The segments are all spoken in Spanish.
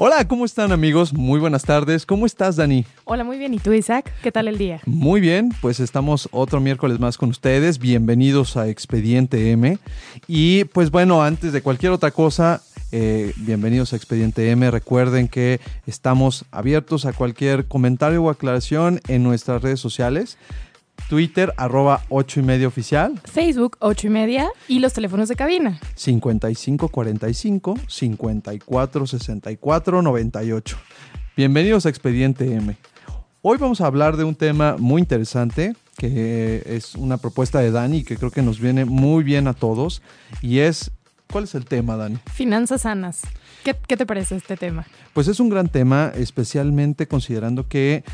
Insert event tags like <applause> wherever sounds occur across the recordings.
Hola, ¿cómo están amigos? Muy buenas tardes. ¿Cómo estás, Dani? Hola, muy bien. ¿Y tú, Isaac? ¿Qué tal el día? Muy bien, pues estamos otro miércoles más con ustedes. Bienvenidos a Expediente M. Y pues bueno, antes de cualquier otra cosa, eh, bienvenidos a Expediente M. Recuerden que estamos abiertos a cualquier comentario o aclaración en nuestras redes sociales. Twitter, arroba 8 y medio oficial, Facebook, ocho y media. Y los teléfonos de cabina. 5545 54 64 98. Bienvenidos a Expediente M. Hoy vamos a hablar de un tema muy interesante que es una propuesta de Dani que creo que nos viene muy bien a todos y es ¿cuál es el tema, Dani? Finanzas sanas. ¿Qué, qué te parece este tema? Pues es un gran tema, especialmente considerando que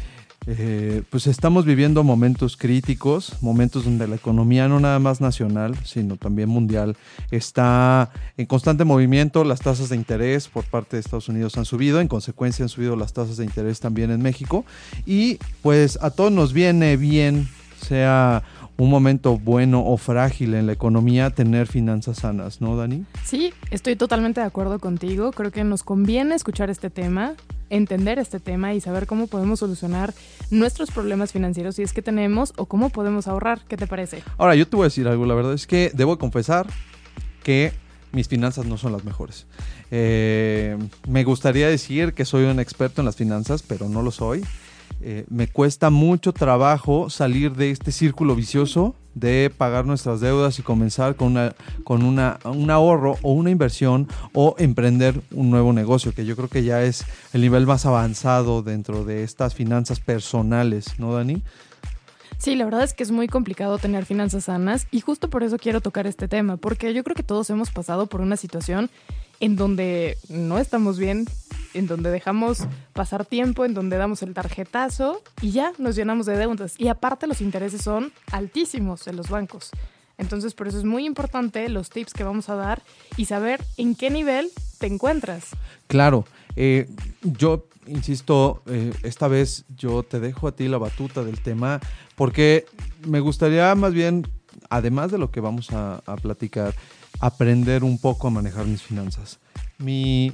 eh, pues estamos viviendo momentos críticos, momentos donde la economía no nada más nacional, sino también mundial, está en constante movimiento. Las tasas de interés por parte de Estados Unidos han subido, en consecuencia han subido las tasas de interés también en México. Y pues a todos nos viene bien, sea un momento bueno o frágil en la economía, tener finanzas sanas, ¿no, Dani? Sí, estoy totalmente de acuerdo contigo. Creo que nos conviene escuchar este tema, entender este tema y saber cómo podemos solucionar nuestros problemas financieros si es que tenemos o cómo podemos ahorrar. ¿Qué te parece? Ahora, yo te voy a decir algo, la verdad es que debo confesar que mis finanzas no son las mejores. Eh, me gustaría decir que soy un experto en las finanzas, pero no lo soy. Eh, me cuesta mucho trabajo salir de este círculo vicioso de pagar nuestras deudas y comenzar con, una, con una, un ahorro o una inversión o emprender un nuevo negocio, que yo creo que ya es el nivel más avanzado dentro de estas finanzas personales, ¿no, Dani? Sí, la verdad es que es muy complicado tener finanzas sanas y justo por eso quiero tocar este tema, porque yo creo que todos hemos pasado por una situación en donde no estamos bien, en donde dejamos pasar tiempo, en donde damos el tarjetazo y ya nos llenamos de deudas. Y aparte los intereses son altísimos en los bancos. Entonces por eso es muy importante los tips que vamos a dar y saber en qué nivel te encuentras. Claro, eh, yo insisto, eh, esta vez yo te dejo a ti la batuta del tema porque me gustaría más bien, además de lo que vamos a, a platicar, aprender un poco a manejar mis finanzas. Mi,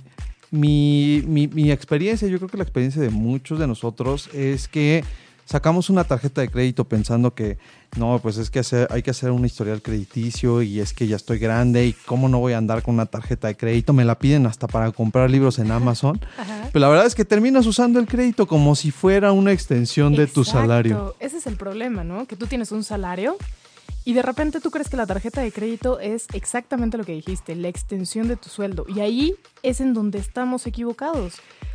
mi, mi, mi experiencia, yo creo que la experiencia de muchos de nosotros es que sacamos una tarjeta de crédito pensando que no, pues es que hacer, hay que hacer un historial crediticio y es que ya estoy grande y cómo no voy a andar con una tarjeta de crédito, me la piden hasta para comprar libros en Amazon. <laughs> Pero la verdad es que terminas usando el crédito como si fuera una extensión de tu Exacto. salario. Ese es el problema, ¿no? Que tú tienes un salario y de repente tú crees que la tarjeta de crédito es exactamente lo que dijiste, la extensión de tu sueldo. Y ahí es en donde estamos equivocados.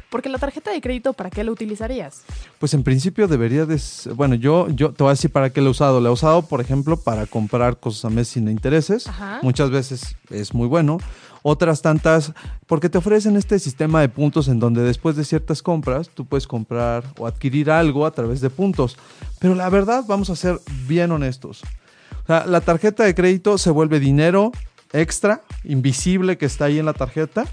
Porque la tarjeta de crédito, ¿para qué la utilizarías? Pues en principio debería de... Bueno, yo, yo te voy a decir para qué lo he usado. Lo he usado, por ejemplo, para comprar cosas a mes sin intereses. Ajá. Muchas veces es muy bueno. Otras tantas, porque te ofrecen este sistema de puntos en donde después de ciertas compras tú puedes comprar o adquirir algo a través de puntos. Pero la verdad, vamos a ser bien honestos. O sea, la tarjeta de crédito se vuelve dinero extra, invisible que está ahí en la tarjeta.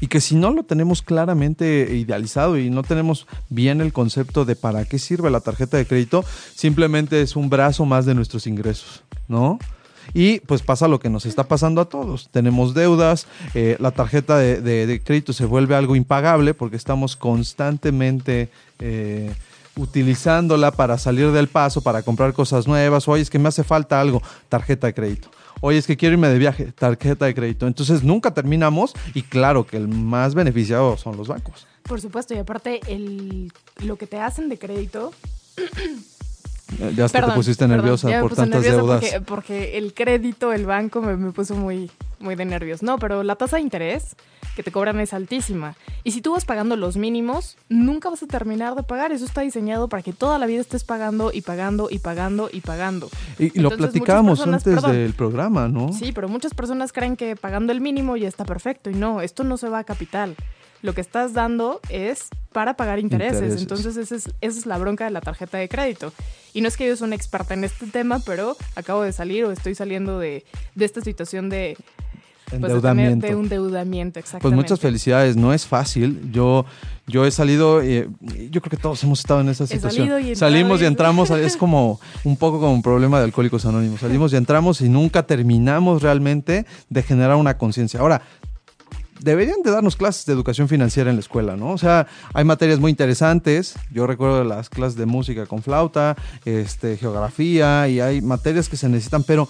Y que si no lo tenemos claramente idealizado y no tenemos bien el concepto de para qué sirve la tarjeta de crédito, simplemente es un brazo más de nuestros ingresos, ¿no? Y pues pasa lo que nos está pasando a todos. Tenemos deudas, eh, la tarjeta de, crédito se vuelve algo impagable porque estamos constantemente eh, utilizándola para salir del paso, para comprar cosas nuevas, oye, es que me hace falta algo, tarjeta de crédito. Oye, es que quiero irme de viaje, tarjeta de crédito. Entonces nunca terminamos y claro que el más beneficiado son los bancos. Por supuesto, y aparte el, lo que te hacen de crédito ya hasta te pusiste nerviosa por tantas deudas. Porque, el crédito, el banco me, me, puso muy, muy de nervios. No, pero la tasa de interés que te cobran es altísima. Y si tú vas pagando los mínimos, nunca vas a terminar de pagar. Eso está diseñado para que toda la vida estés pagando y pagando y pagando y pagando. Y, lo platicábamos antes del programa, ¿no? Sí, pero muchas personas creen que pagando el mínimo ya está perfecto. Y no, esto no se va a capital lo que estás dando es para pagar intereses. Entonces, esa es, esa es la bronca de la tarjeta de crédito. Y no es que yo soy una experta en este tema, pero acabo de salir o estoy saliendo de, de esta situación de pues, endeudamiento. De, un endeudamiento, exactamente. Pues muchas felicidades, no es fácil. Yo, yo he salido, eh, yo creo que todos hemos estado en esa situación. Salimos y entramos, es <laughs> como un poco como un problema de Alcohólicos Anónimos. Salimos y entramos y nunca terminamos realmente de generar una conciencia. Ahora, deberían de darnos clases de educación financiera en la escuela, ¿no? O sea, hay materias muy interesantes. Yo recuerdo las clases de música con flauta, este, geografía y hay materias que se necesitan, pero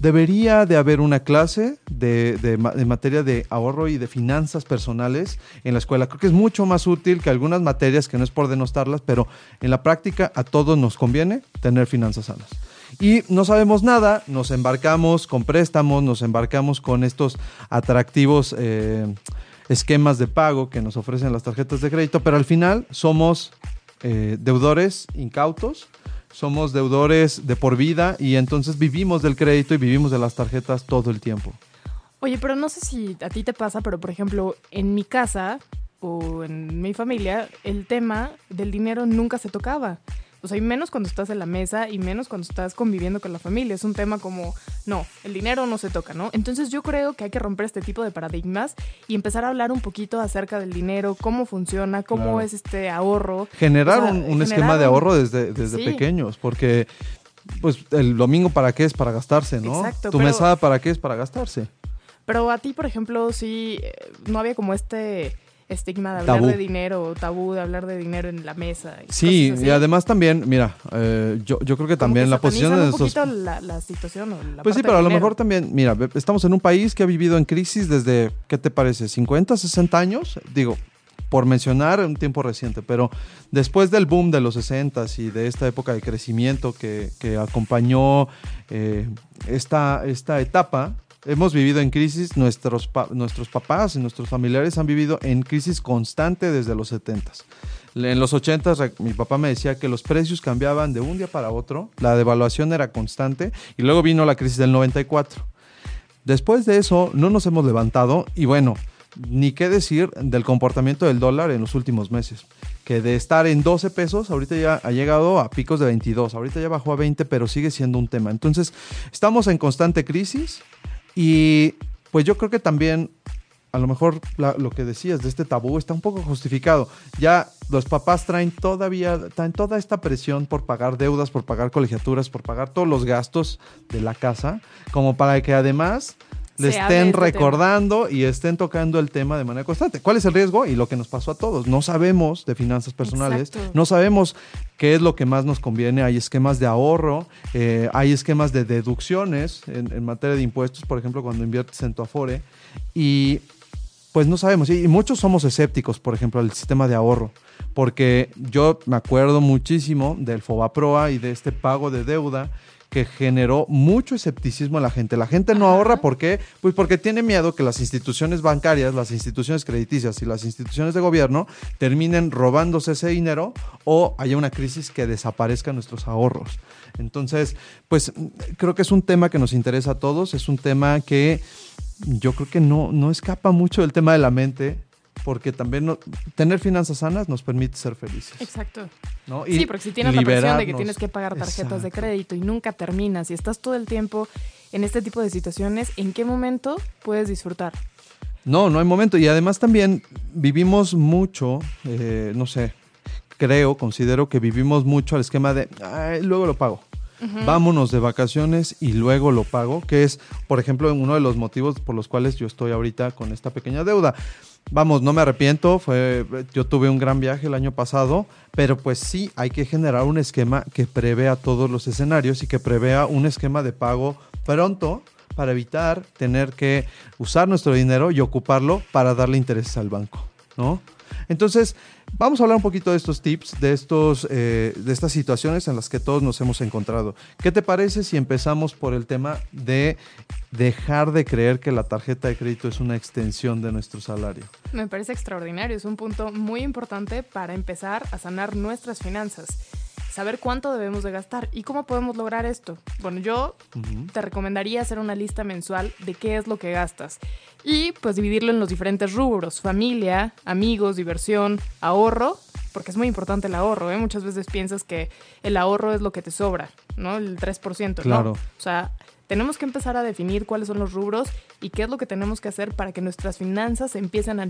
debería de haber una clase de, de, materia de ahorro y de finanzas personales en la escuela. Creo que es mucho más útil que algunas materias que no es por denostarlas, pero en la práctica a todos nos conviene tener finanzas sanas y no sabemos nada, nos embarcamos con préstamos, nos embarcamos con estos atractivos eh, esquemas de pago que nos ofrecen las tarjetas de crédito, pero al final somos eh, deudores incautos, somos deudores de por vida y entonces vivimos del crédito y vivimos de las tarjetas todo el tiempo. Oye, pero no sé si a ti te pasa, pero por ejemplo, en mi casa o en mi familia, el tema del dinero nunca se tocaba. O sea, y menos cuando estás en la mesa y menos cuando estás conviviendo con la familia. Es un tema como, no, el dinero no se toca, ¿no? Entonces yo creo que hay que romper este tipo de paradigmas y empezar a hablar un poquito acerca del dinero, cómo funciona, cómo es este ahorro. Generar un, esquema de ahorro desde, desde pequeños, porque pues el domingo para qué es para gastarse, ¿no? Exacto. Tu mesada para qué es para gastarse. Pero a ti, por ejemplo, sí, eh, no había como este estigma de hablar de dinero, tabú de hablar de dinero en la mesa. sí, y además también, mira, eh, yo, yo creo que también la posición de la, la, situación o la Pues sí, pero a lo mejor también, mira, estamos en un país que ha vivido en crisis desde, ¿qué te parece? ¿50, 60 años? Digo, por mencionar un tiempo reciente, pero después del boom de los 60 y de esta época de crecimiento que, que acompañó eh, esta, esta etapa, hemos vivido en crisis, nuestros, nuestros papás y nuestros familiares han vivido en crisis constante desde los 70. En los 80 mi papá me decía que los precios cambiaban de un día para otro, la devaluación era constante y luego vino la crisis del 94. Después de eso no nos hemos levantado y bueno, ni qué decir del comportamiento del dólar en los últimos meses, que de estar en 12 pesos, ahorita ya ha llegado a picos de 22, ahorita ya bajó a 20, pero sigue siendo un tema. Entonces, estamos en constante crisis, y pues yo creo que también, a lo mejor lo que decías de este tabú está un poco justificado. Ya los papás traen todavía, traen toda esta presión por pagar deudas, por pagar colegiaturas, por pagar todos los gastos de la casa, como para que además le estén este recordando y estén tocando el tema de manera constante. ¿Cuál es el riesgo? Y lo que nos pasó a todos. No sabemos de finanzas personales, no sabemos qué es lo que más nos conviene. Hay esquemas de ahorro, eh, hay esquemas de deducciones en, materia de impuestos, por ejemplo, cuando inviertes en tu Afore. Y pues no sabemos. Y muchos somos escépticos, por ejemplo, al sistema de ahorro. Porque yo me acuerdo muchísimo del Fobaproa y de este pago de deuda que generó mucho escepticismo en la gente. La gente no ahorra, ¿por qué? Pues porque tiene miedo que las instituciones bancarias, las instituciones crediticias y las instituciones de gobierno terminen robándose ese dinero o haya una crisis que desaparezcan nuestros ahorros. Entonces, pues creo que es un tema que nos interesa a todos, es un tema que yo creo que no, no escapa mucho del tema de la mente porque también tener finanzas sanas nos permite ser felices. Exacto. sí, porque si tienes la presión de que tienes que pagar tarjetas de crédito y nunca terminas y estás todo el tiempo en este tipo de situaciones, ¿en qué momento puedes disfrutar? No, no hay momento. Y además también vivimos mucho, eh, no sé, creo, considero que vivimos mucho al esquema de, luego lo pago. Vámonos de vacaciones y luego lo pago, que es, por ejemplo, uno de los motivos por los cuales yo estoy ahorita con esta pequeña deuda vamos, no me arrepiento, fue, yo tuve un gran viaje el año pasado, pero pues sí, hay que generar un esquema que prevea todos los escenarios y que prevea un esquema de pago pronto para evitar tener que usar nuestro dinero y ocuparlo para darle intereses al banco, ¿no? Entonces, vamos a hablar un poquito de estos tips, de, estos, eh, de estas situaciones en las que todos nos hemos encontrado. ¿Qué te parece si empezamos por el tema de dejar de creer que la tarjeta de crédito es una extensión de nuestro salario? Me parece extraordinario, es un punto muy importante para empezar a sanar nuestras finanzas saber cuánto debemos de gastar y cómo podemos lograr esto. Bueno, yo te recomendaría hacer una lista mensual de qué es lo que gastas y pues dividirlo en los diferentes rubros, familia, amigos, diversión, ahorro, porque es muy importante el ahorro, ¿eh? Muchas veces piensas que el ahorro es lo que te sobra, ¿no? El 3%, claro. O sea, tenemos que empezar a definir cuáles son los rubros y qué es lo que tenemos que hacer para que nuestras finanzas empiecen a,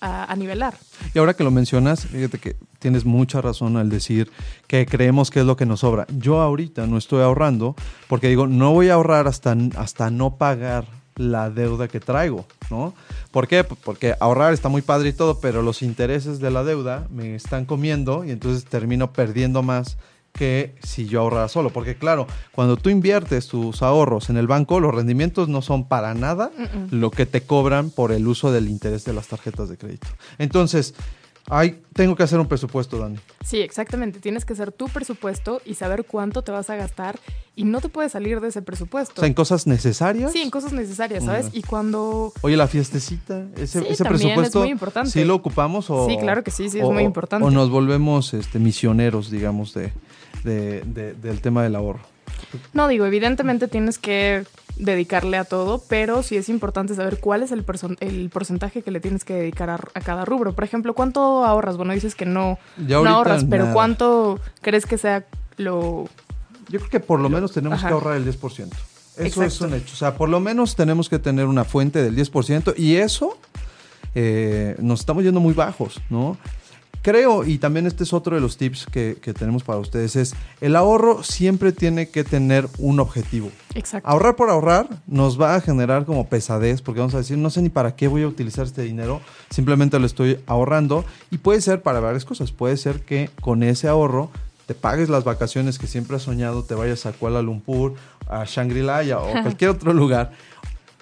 a, nivelar. Y ahora que lo mencionas, fíjate que tienes mucha razón al decir que creemos que es lo que nos sobra. Yo ahorita no estoy ahorrando porque digo, no voy a ahorrar hasta, hasta no pagar la deuda que traigo, ¿no? ¿Por qué? Porque ahorrar está muy padre y todo, pero los intereses de la deuda me están comiendo y entonces termino perdiendo más que si yo ahorrara solo. Porque claro, cuando tú inviertes tus ahorros en el banco, los rendimientos no son para nada lo que te cobran por el uso del interés de las tarjetas de crédito. Entonces, Ay, tengo que hacer un presupuesto, Dani. Sí, exactamente. Tienes que hacer tu presupuesto y saber cuánto te vas a gastar y no te puedes salir de ese presupuesto. O sea, en cosas necesarias. Sí, en cosas necesarias, ¿sabes? Y cuando. Oye, la fiestecita, ese, ese presupuesto. Es muy importante. ¿Sí lo ocupamos o.? Sí, claro que sí, sí, es muy importante. O nos volvemos este, misioneros, digamos, de, del tema del ahorro. No, digo, evidentemente tienes que dedicarle a todo, pero sí es importante saber cuál es el, el porcentaje que le tienes que dedicar a, cada rubro. Por ejemplo, ¿cuánto ahorras? Bueno, dices que no, ahorras, pero ¿cuánto crees que sea lo... Yo creo que por lo menos tenemos que ahorrar el 10%. Eso es un hecho. O sea, por lo menos tenemos que tener una fuente del 10% y eso eh, nos estamos yendo muy bajos, ¿no? Creo, y también este es otro de los tips que, tenemos para ustedes, es el ahorro siempre tiene que tener un objetivo. Exacto. Ahorrar por ahorrar nos va a generar como pesadez, porque vamos a decir, no sé ni para qué voy a utilizar este dinero, simplemente lo estoy ahorrando y puede ser para varias cosas. Puede ser que con ese ahorro te pagues las vacaciones que siempre has soñado, te vayas a Kuala Lumpur, a Shangri-La o <laughs> cualquier otro lugar.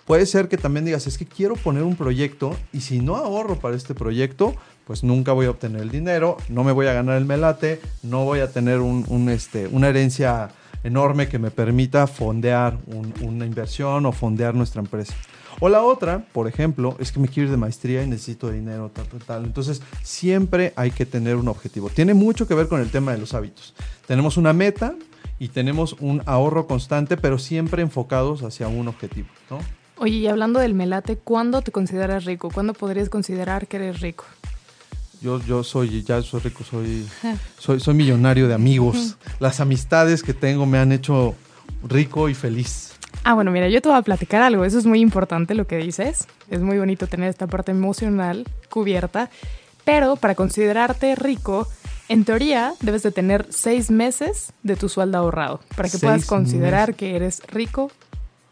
Puede ser que también digas, es que quiero poner un proyecto y si no ahorro para este proyecto, pues nunca voy a obtener el dinero, no me voy a ganar el melate, no voy a tener un, este, una herencia enorme que me permita fondear una inversión o fondear nuestra empresa. O la otra, por ejemplo, es que me quiero ir de maestría y necesito dinero, tal, tal, tal. Entonces, siempre hay que tener un objetivo. Tiene mucho que ver con el tema de los hábitos. Tenemos una meta y tenemos un ahorro constante, pero siempre enfocados hacia un objetivo, ¿no? Oye, y hablando del melate, ¿cuándo te consideras rico? ¿Cuándo podrías considerar que eres rico? Yo, yo soy, ya soy rico, soy, <laughs> soy, soy millonario de amigos. Las amistades que tengo me han hecho rico y feliz. Ah, bueno, mira, yo te voy a platicar algo. Eso es muy importante lo que dices. Es muy bonito tener esta parte emocional cubierta. Pero para considerarte rico, en teoría debes de tener seis meses de tu sueldo ahorrado para que puedas considerar que eres rico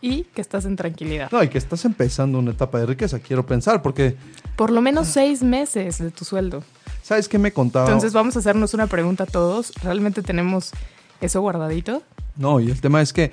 y que estás en tranquilidad. No, y que estás empezando una etapa de riqueza, quiero pensar, porque... Por lo menos seis meses de tu sueldo. ¿Sabes qué me contaba? Entonces vamos a hacernos una pregunta a todos. ¿Realmente tenemos eso guardadito? No, y el tema es que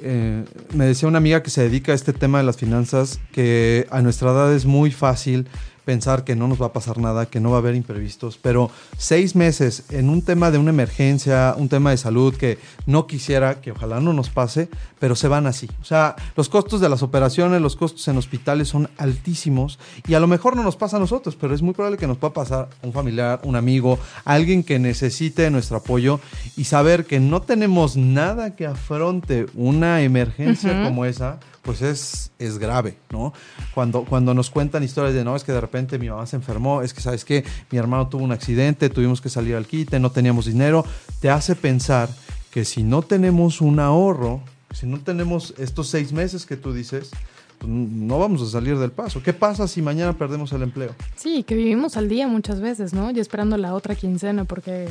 eh, me decía una amiga que se dedica a este tema de las finanzas que a nuestra edad es muy fácil pensar que no nos va a pasar nada, que no va a haber imprevistos, pero seis meses en un tema de una emergencia, un tema de salud que no quisiera, que ojalá no nos pase, pero se van así. O sea, los costos de las operaciones, los costos en hospitales son altísimos y a lo mejor no nos pasa a nosotros, pero es muy probable que nos pueda pasar a un familiar, un amigo, alguien que necesite nuestro apoyo y saber que no tenemos nada que afronte una emergencia como esa pues es, es grave, ¿no? Cuando, cuando nos cuentan historias de, no, es que de repente mi mamá se enfermó, es que, ¿sabes qué? Mi hermano tuvo un accidente, tuvimos que salir al quite, no teníamos dinero, te hace pensar que si no tenemos un ahorro, si no tenemos estos seis meses que tú dices, pues no vamos a salir del paso. ¿Qué pasa si mañana perdemos el empleo? Sí, que vivimos al día muchas veces, ¿no? Y esperando la otra quincena porque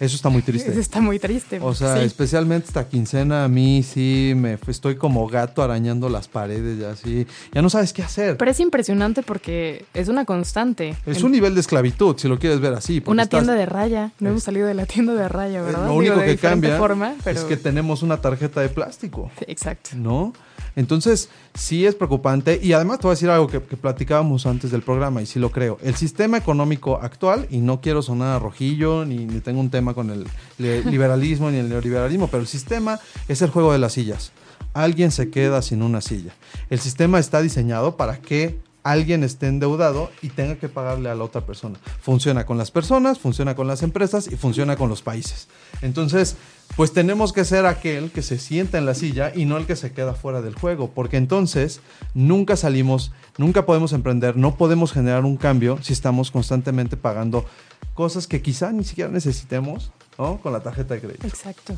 Eso está muy triste. <laughs> Eso está muy triste. O sea, sí. especialmente esta quincena a mí sí me estoy como gato arañando las paredes y así. Ya no sabes qué hacer. Pero es impresionante porque es una constante. es En un nivel de esclavitud, si lo quieres ver así. una estás- tienda de raya. No hemos salido de la tienda de raya, ¿verdad? Lo único que cambia forma, pero... es que tenemos una tarjeta de plástico. Sí, exacto. ¿no? Entonces, sí es preocupante. Y además te voy a decir algo que, que platicábamos antes del programa, y sí lo creo. El sistema económico actual, y no quiero sonar a rojillo, ni, ni tengo un tema con el <laughs> liberalismo ni el neoliberalismo, pero el sistema es el juego de las sillas. Alguien se queda sin una silla. El sistema está diseñado para que alguien esté endeudado y tenga que pagarle a la otra persona. Funciona con las personas, funciona con las empresas y funciona con los países. Entonces, pues tenemos que ser aquel que se sienta en la silla y no el que se queda fuera del juego, porque entonces nunca salimos, nunca podemos emprender, no podemos generar un cambio si estamos constantemente pagando cosas que quizá ni siquiera necesitemos, ¿no? Con la tarjeta de crédito. Exacto.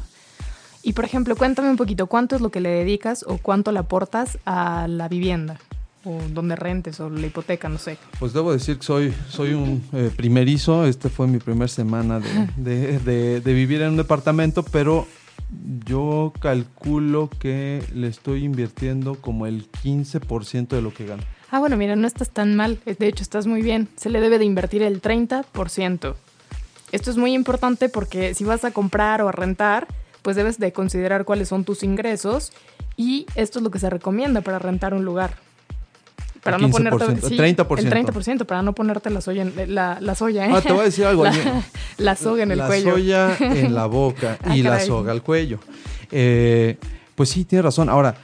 Y por ejemplo, cuéntame un poquito, ¿cuánto es lo que le dedicas o cuánto le aportas a la vivienda? O donde rentes o la hipoteca, no sé. Pues debo decir que soy, soy un eh, primerizo. Este fue mi primer semana de, <laughs> de- de- de vivir en un departamento, pero yo calculo que le estoy invirtiendo como el 15% de lo que gano. Ah, bueno, mira, no estás tan mal. Eh, De hecho, estás muy bien. Se le debe de invertir el 30%. Esto es muy importante porque si vas a comprar o a rentar, pues debes de considerar cuáles son tus ingresos y esto es lo que se recomienda para rentar un lugar. Para no 15%, ponerte sí, 30%. el 30% para no ponerte la soya en la, la soya, ¿eh? Ah, te voy a decir algo. <laughs> la, <laughs> la soga en el la cuello. soya <laughs> en la boca Ah, y la soga al cuello. Eh, pues sí, tienes razón. Ahora,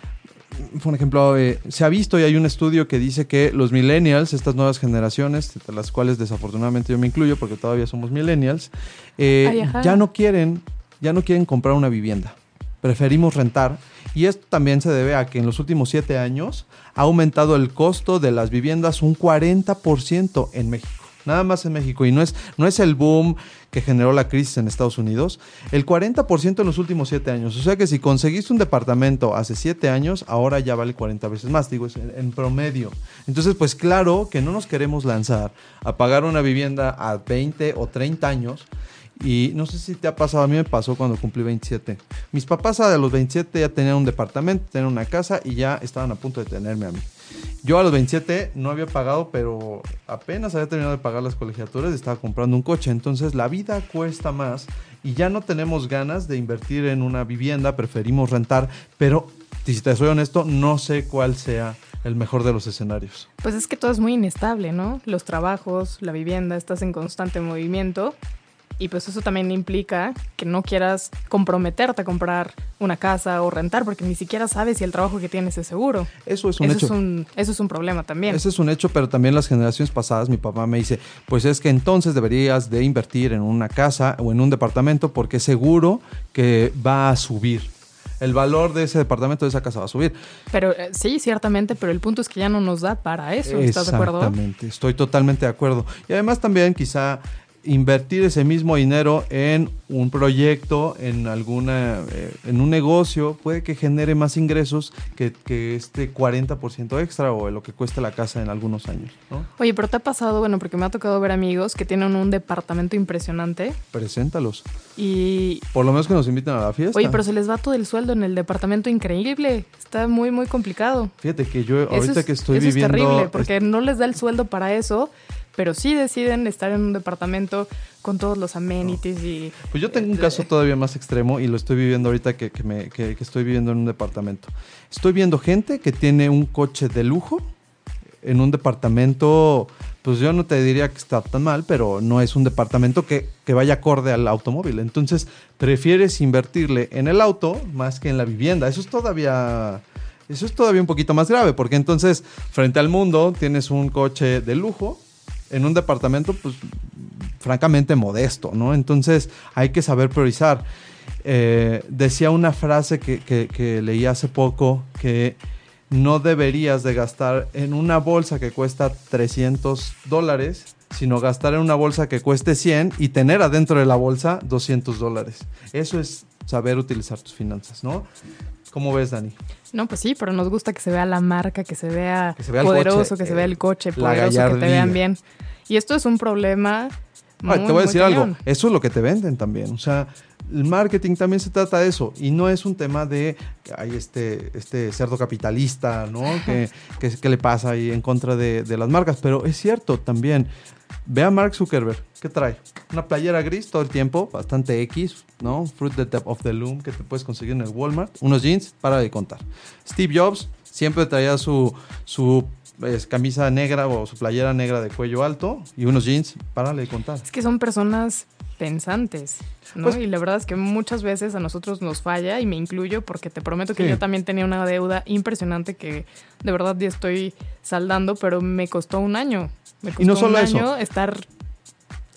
por ejemplo, eh, se ha visto y hay un estudio que dice que los millennials, estas nuevas generaciones, de las cuales desafortunadamente yo me incluyo porque todavía somos millennials, eh, Ay, ya no quieren, ya no quieren comprar una vivienda. Preferimos rentar. Y esto también se debe a que en los últimos siete años ha aumentado el costo de las viviendas un 40% en México. Nada más en México. Y no es, no es el boom que generó la crisis en Estados Unidos. El 40% en los últimos siete años. O sea que si conseguiste un departamento hace siete años, ahora ya vale 40 veces más. Digo, es en, en promedio. Entonces, pues claro que no nos queremos lanzar a pagar una vivienda a 20 o 30 años. Y no sé si te ha pasado, a mí me pasó cuando cumplí 27. Mis papás a los 27 ya tenían un departamento, tenían una casa y ya estaban a punto de tenerme a mí. Yo a los 27 no había pagado, pero apenas había terminado de pagar las colegiaturas y estaba comprando un coche. Entonces la vida cuesta más y ya no tenemos ganas de invertir en una vivienda, preferimos rentar, pero si te soy honesto, no sé cuál sea el mejor de los escenarios. Pues es que todo es muy inestable, ¿no? Los trabajos, la vivienda, estás en constante movimiento. Y pues eso también implica que no quieras comprometerte a comprar una casa o rentar porque ni siquiera sabes si el trabajo que tienes es seguro. Eso es un eso, hecho. Es un, eso es un problema también. Ese es un hecho, pero también las generaciones pasadas, mi papá me dice, pues es que entonces deberías de invertir en una casa o en un departamento porque seguro que va a subir. El valor de ese departamento, de esa casa va a subir. Pero eh, sí, ciertamente, pero el punto es que ya no nos da para eso. ¿Estás de acuerdo? Exactamente, estoy totalmente de acuerdo. Y además también quizá invertir ese mismo dinero en un proyecto, en alguna, eh, en un negocio, puede que genere más ingresos que, que este 40% extra o lo que cuesta la casa en algunos años, ¿no? Oye, pero te ha pasado, bueno, porque me ha tocado ver amigos que tienen un departamento impresionante Preséntalos. y... Por lo menos que nos inviten a la fiesta. Oye, pero se les va todo el sueldo en el departamento increíble. Está muy, muy complicado. Fíjate que yo ahorita es- que estoy eso viviendo... es terrible, porque no les da el sueldo para eso, pero sí deciden estar en un departamento con todos los amenities y... Pues yo tengo un caso todavía más extremo y lo estoy viviendo ahorita que, que me- que- que estoy viviendo en un departamento. Estoy viendo gente que tiene un coche de lujo en un departamento, pues yo no te diría que está tan mal, pero no es un departamento que, que vaya acorde al automóvil. Entonces, prefieres invertirle en el auto más que en la vivienda. Eso es todavía... Eso es todavía un poquito más grave, porque entonces, frente al mundo, tienes un coche de lujo en un departamento, pues, francamente modesto, ¿no? Entonces, hay que saber priorizar. Eh, decía una frase que, que- que leí hace poco que no deberías de gastar en una bolsa que cuesta 300 dólares, sino gastar en una bolsa que cueste 100 y tener adentro de la bolsa 200 dólares. Eso es saber utilizar tus finanzas, ¿no? ¿Cómo ves, Dani? No, pues sí, pero nos gusta que se vea la marca, que se vea, Que se vea poderoso, coche, que se vea el coche poderoso, que te vean bien. Y esto es un problema Ay, te voy a decir algo, eso es lo que te venden también. O sea, el marketing también se trata de eso. Y no es un tema de hay este, este cerdo capitalista, ¿no? que, que, le pasa ahí en contra de, de, las marcas. Pero es cierto también. Ve a Mark Zuckerberg. ¿Qué trae? Una playera gris todo el tiempo, bastante X, ¿no? Fruit the Top of the Loom que te puedes conseguir en el Walmart. Unos jeans, para de contar. Steve Jobs siempre traía su, su camisa negra o su playera negra de cuello alto y unos jeans, para de contar. Es que son personas pensantes, ¿no? Pues y la verdad es que muchas veces a nosotros nos falla y me incluyo porque te prometo que yo también tenía una deuda impresionante que de verdad ya estoy saldando, pero me costó un año. Me costó y no solo un año estar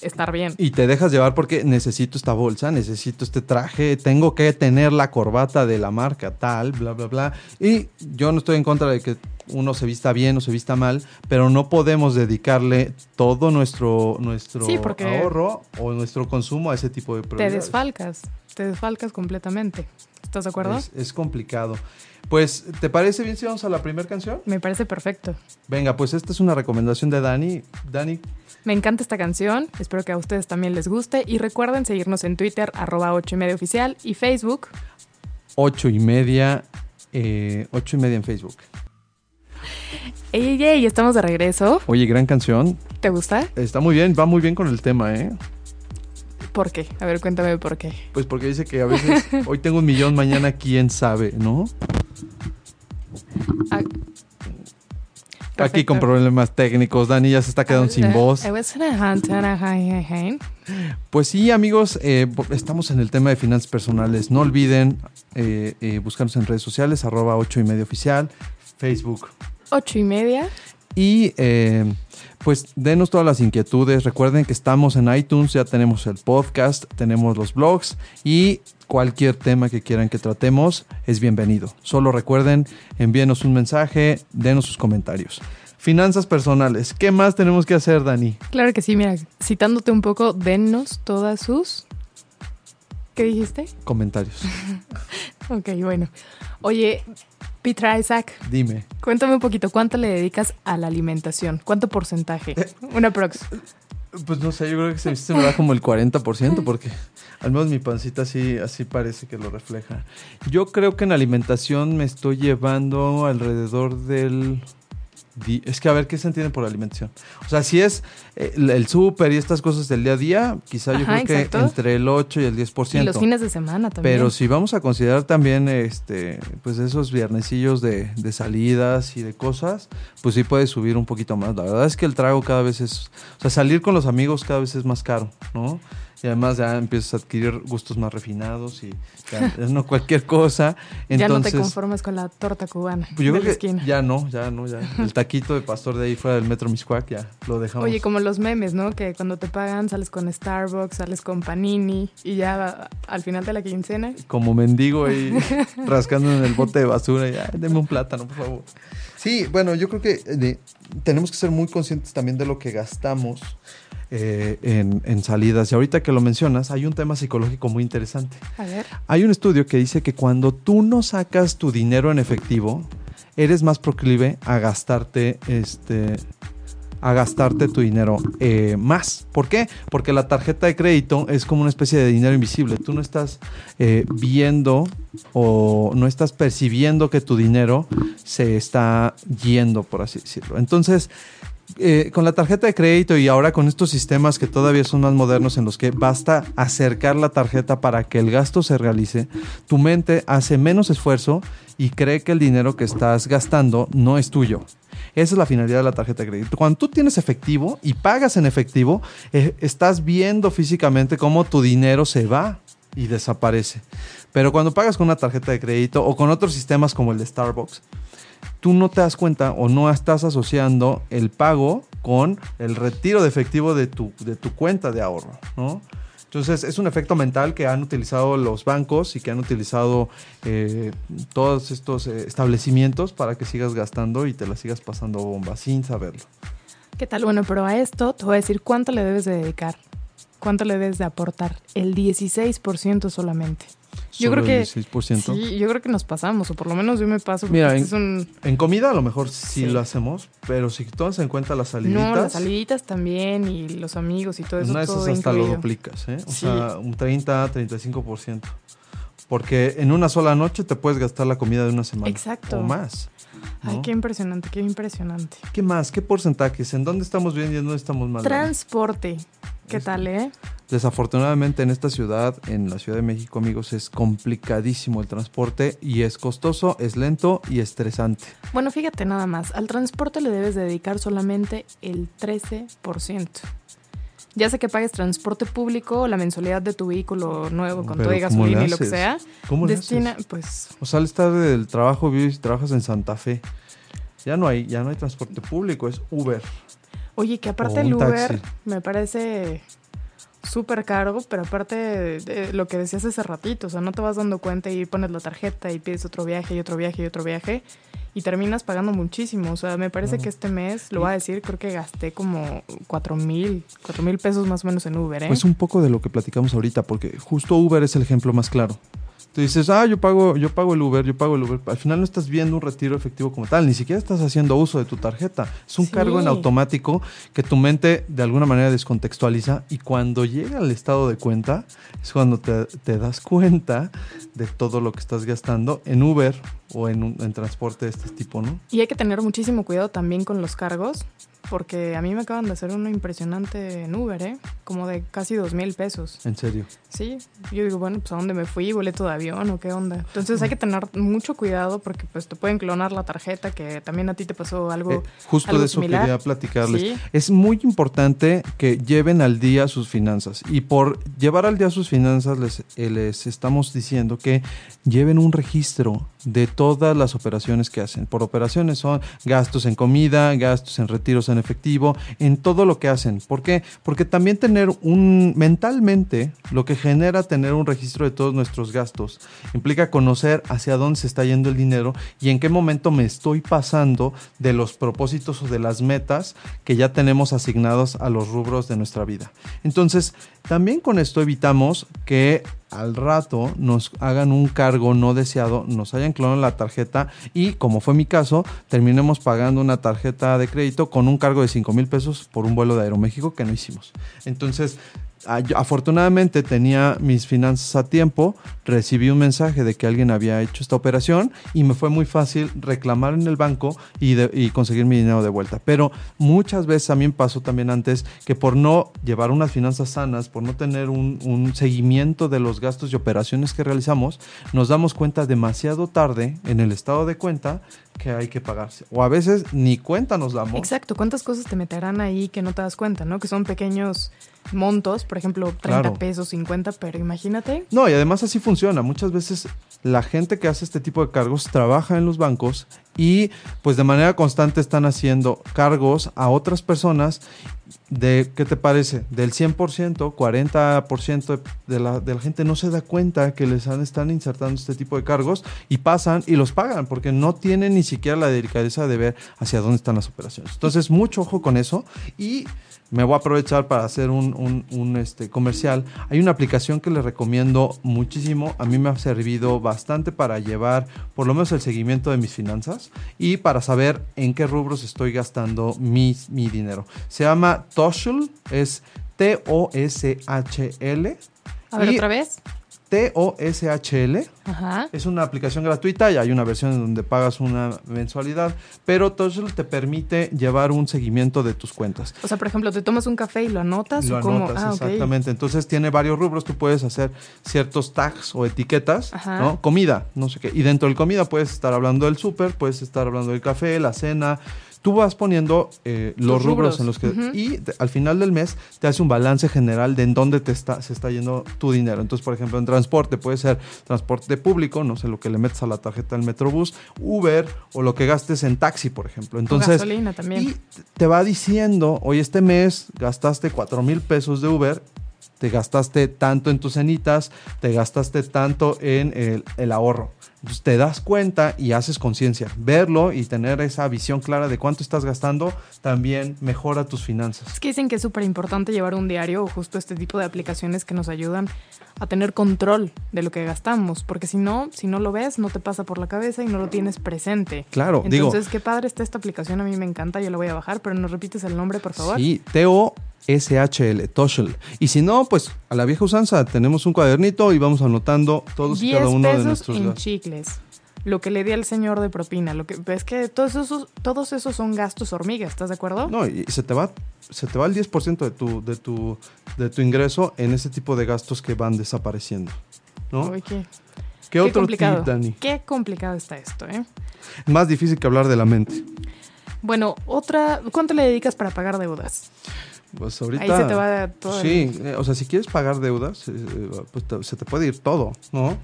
estar bien. Y te dejas llevar porque necesito esta bolsa, necesito este traje, tengo que tener la corbata de la marca tal, bla, bla, bla. Y yo no estoy en contra de que uno se vista bien o se vista mal, pero no podemos dedicarle todo nuestro, nuestro ahorro o nuestro consumo a ese tipo de productos. Te desfalcas, te desfalcas completamente. ¿Estás de acuerdo? Es, es, complicado. Pues, ¿te parece bien si vamos a la primera canción? Me parece perfecto. Venga, pues esta es una recomendación de Dani. Dani. Me encanta esta canción, espero que a ustedes también les guste y recuerden seguirnos en Twitter, arroba 8 y media oficial y Facebook. 8 y media, eh, 8 y media en Facebook. Ey, ey, estamos de regreso. Oye, gran canción. ¿Te gusta? Está muy bien, va muy bien con el tema, ¿eh? ¿Por qué? A ver, cuéntame por qué. Pues porque dice que a veces <laughs> hoy tengo un millón, mañana quién sabe, ¿no? Ah, Aquí con problemas técnicos, Dani ya se está quedando sin voz. Pues sí, amigos, eh, estamos en el tema de finanzas personales. No olviden eh, eh, buscarnos en redes sociales, arroba 8 y media oficial, Facebook. 8 y media. Y eh, pues denos todas las inquietudes. Recuerden que estamos en iTunes, ya tenemos el podcast, tenemos los blogs y cualquier tema que quieran que tratemos es bienvenido. Solo recuerden, envíenos un mensaje, denos sus comentarios. Finanzas personales, ¿qué más tenemos que hacer, Dani? Claro que sí, mira, citándote un poco, denos todas sus... ¿Qué dijiste? Comentarios. <laughs> ok, bueno. Oye, Peter Isaac. Dime. Cuéntame un poquito, ¿cuánto le dedicas a la alimentación? ¿Cuánto porcentaje? <laughs> Una prox. Pues no sé, yo creo que se, me da como el 40% porque al menos mi pancita así, así parece que lo refleja. Yo creo que en alimentación me estoy llevando alrededor del es que a ver qué se entiende por alimentación. O sea, si es eh, el, súper y estas cosas del día a día, quizá yo creo que entre el 8 y el 10%. Y los fines de semana también. Pero si vamos a considerar también este pues esos viernesillos de, de salidas y de cosas, pues sí puede subir un poquito más. La verdad es que el trago cada vez es, o sea, salir con los amigos cada vez es más caro, ¿no? Y además ya empiezas a adquirir gustos más refinados y ya, <laughs> no cualquier cosa. ya no te conformas con la torta cubana pues yo creo que Ya no, ya no, ya. <laughs> El taquito de pastor de ahí fuera del metro Miscuac ya lo dejamos. Oye, como los memes, ¿no? Que cuando te pagan sales con Starbucks, sales con Panini y ya al final de la quincena. Como mendigo ahí <laughs> rascando en el bote de basura, ya, deme un plátano, por favor. Sí, bueno, yo creo que eh, tenemos que ser muy conscientes también de lo que gastamos eh, en, salidas. Y ahorita que lo mencionas, hay un tema psicológico muy interesante. A ver. Hay un estudio que dice que cuando tú no sacas tu dinero en efectivo, eres más proclive a gastarte este a gastarte tu dinero eh, más. ¿Por qué? Porque la tarjeta de crédito es como una especie de dinero invisible. Tú no estás eh, viendo o no estás percibiendo que tu dinero se está yendo, por así decirlo. Entonces, eh, con la tarjeta de crédito y ahora con estos sistemas que todavía son más modernos en los que basta acercar la tarjeta para que el gasto se realice, tu mente hace menos esfuerzo y cree que el dinero que estás gastando no es tuyo. Esa es la finalidad de la tarjeta de crédito. Cuando tú tienes efectivo y pagas en efectivo, eh, estás viendo físicamente cómo tu dinero se va y desaparece. Pero cuando pagas con una tarjeta de crédito o con otros sistemas como el de Starbucks, tú no te das cuenta o no estás asociando el pago con el retiro de efectivo de tu, de tu cuenta de ahorro, ¿no? Entonces es un efecto mental que han utilizado los bancos y que han utilizado eh, todos estos eh, establecimientos para que sigas gastando y te la sigas pasando bomba sin saberlo. ¿Qué tal? Bueno, pero a esto te voy a decir cuánto le debes de dedicar, cuánto le debes de aportar. El 16% solamente. Yo creo que el 16%. sí, yo creo que nos pasamos, o por lo menos yo me paso. Mira, este es un En comida a lo mejor sí, Sí. lo hacemos, pero si tomas en cuenta las saliditas, no, las saliditas también y los amigos y todo eso una de esas hasta lo duplicas, ¿eh? O Sí. sea, un 30, 35%. Porque en una sola noche te puedes gastar la comida de una semana. Exacto. O más. Ay, qué impresionante, qué impresionante. ¿Qué más? ¿Qué porcentajes? ¿En dónde estamos bien y en dónde estamos mal? Transporte. ¿Qué tal, eh? Desafortunadamente en esta ciudad, en la Ciudad de México, amigos, es complicadísimo el transporte y es costoso, es lento y estresante. Bueno, fíjate nada más, al transporte le debes dedicar solamente el 13%. Ya sea que pagues transporte público o la mensualidad de tu vehículo nuevo con todo y ¿cómo le gasolina y lo que sea, ¿Cómo destina, haces? pues, O sales tarde del trabajo, vives y trabajas en Santa Fe. Ya no hay, ya no hay transporte público, es Uber. oye, que aparte el Uber taxi. me parece súper caro, pero aparte de, de lo que decías hace ratito, o sea, no te vas dando cuenta y pones la tarjeta y pides otro viaje y otro viaje y otro viaje y terminas pagando muchísimo, o sea, me parece que este mes, lo voy a decir, creo que gasté como cuatro mil, cuatro mil pesos más o menos en Uber, ¿eh? Pues un poco de lo que platicamos ahorita, porque justo Uber es el ejemplo más claro. Tú dices, ah, yo pago, yo pago el Uber, yo pago el Uber. Al final no estás viendo un retiro efectivo como tal, ni siquiera estás haciendo uso de tu tarjeta. Es un Sí. cargo en automático que tu mente de alguna manera descontextualiza y cuando llega al estado de cuenta es cuando te, te das cuenta de todo lo que estás gastando en Uber o en, un, en transporte de este tipo, ¿no? Y hay que tener muchísimo cuidado también con los cargos, porque a mí me acaban de hacer uno impresionante en Uber, ¿eh? Como de casi dos mil pesos. En serio. Sí, yo digo, bueno, pues ¿a dónde me fui? ¿Boleto de avión o qué onda? Entonces hay que tener mucho cuidado porque pues te pueden clonar la tarjeta, que también a ti te pasó algo... Eh, justo algo de eso similar. quería platicarles. Sí. Es muy importante que lleven al día sus finanzas. Y por llevar al día sus finanzas, les, eh, les estamos diciendo que lleven un registro de todas las operaciones que hacen. Por operaciones son gastos en comida, gastos en retiros en efectivo, en todo lo que hacen. ¿Por qué? Porque también tener un mentalmente lo que genera tener un registro de todos nuestros gastos implica conocer hacia dónde se está yendo el dinero y en qué momento me estoy pasando de los propósitos o de las metas que ya tenemos asignados a los rubros de nuestra vida. Entonces, también con esto evitamos que al rato nos hagan un cargo no deseado, nos hayan clonado la tarjeta y, como fue mi caso, terminemos pagando una tarjeta de crédito con un cargo de 5 mil pesos por un vuelo de Aeroméxico que no hicimos. Entonces, afortunadamente tenía mis finanzas a tiempo, recibí un mensaje de que alguien había hecho esta operación y me fue muy fácil reclamar en el banco y, de- y conseguir mi dinero de vuelta. Pero muchas veces a mí me pasó también antes que por no llevar unas finanzas sanas, por no tener un, un seguimiento de los gastos y operaciones que realizamos, nos damos cuenta demasiado tarde en el estado de cuenta que hay que pagarse. O a veces ni cuenta nos damos. Exacto, ¿cuántas cosas te meterán ahí que no te das cuenta, no? Que son pequeños montos, por ejemplo, 30 Claro. pesos, 50, pero imagínate. No, y además así funciona. Muchas veces la gente que hace este tipo de cargos trabaja en los bancos y pues de manera constante están haciendo cargos a otras personas de, ¿qué te parece? Del 100%, 40% de la, de la gente no se da cuenta que les han, están insertando este tipo de cargos y pasan y los pagan porque no tienen ni siquiera la delicadeza de ver hacia dónde están las operaciones. Entonces, mucho ojo con eso y me voy a aprovechar para hacer un, un- un, este, comercial. Hay una aplicación que les recomiendo muchísimo. A mí me ha servido bastante para llevar por lo menos el seguimiento de mis finanzas y para saber en qué rubros estoy gastando mi, mi dinero. Se llama Toshul, es T-O-S-H-L. A ver, otra vez. T-O-S-H-L. Ajá. Es una aplicación gratuita y hay una versión en donde pagas una mensualidad, pero Toshul te permite llevar un seguimiento de tus cuentas. O sea, por ejemplo, te tomas un café y lo anotas Lo o cómo? anotas, ah, exactamente. Entonces tiene varios rubros, tú puedes hacer ciertos tags o etiquetas, Ajá. ¿no? Comida, no sé qué. Y dentro del comida puedes estar hablando del súper, puedes estar hablando del café, la cena. Tú vas poniendo eh, los rubros, rubros. en los que... Y te- al final del mes te hace un balance general de en dónde te está, se está yendo tu dinero. Entonces, por ejemplo, en transporte puede ser transporte público, no sé, lo que le metes a la tarjeta del Metrobús, Uber o lo que gastes en taxi, por ejemplo. Entonces, gasolina también. y te va diciendo, hoy este mes gastaste 4 mil pesos de Uber te gastaste tanto en tus cenitas, te gastaste tanto en el, el ahorro. Entonces te das cuenta y haces conciencia. Verlo y tener esa visión clara de cuánto estás gastando también mejora tus finanzas. Es que dicen que es súper importante llevar un diario o justo este tipo de aplicaciones que nos ayudan a tener control de lo que gastamos, porque si no, si no lo ves, no te pasa por la cabeza y no lo tienes presente. Claro, digo- Entonces, qué padre está esta aplicación, a mí me encanta, yo la voy a bajar, pero nos repites el nombre, por favor. Sí, T-O-S-H-L, Toshel. Y si no, pues a la vieja usanza tenemos un cuadernito y vamos anotando todos y 10 cada uno de nuestros en gastos. chicles. Lo que le di al señor de propina, lo que es que todos esos todos esos son gastos hormiga, ¿estás de acuerdo? No, y se te va se te va el 10% de tu de tu de tu ingreso en ese tipo de gastos que van desapareciendo. ¿no? Uy, qué, ¿Qué, qué otro complicado. tip, Dani? Qué complicado está esto, ¿eh? Más difícil que hablar de la mente. Bueno, otra, ¿cuánto le dedicas para pagar deudas? Pues ahorita Ahí se te va todo. el- Sí, eh, o sea, si quieres pagar deudas, eh, pues te- se te puede ir todo, ¿no?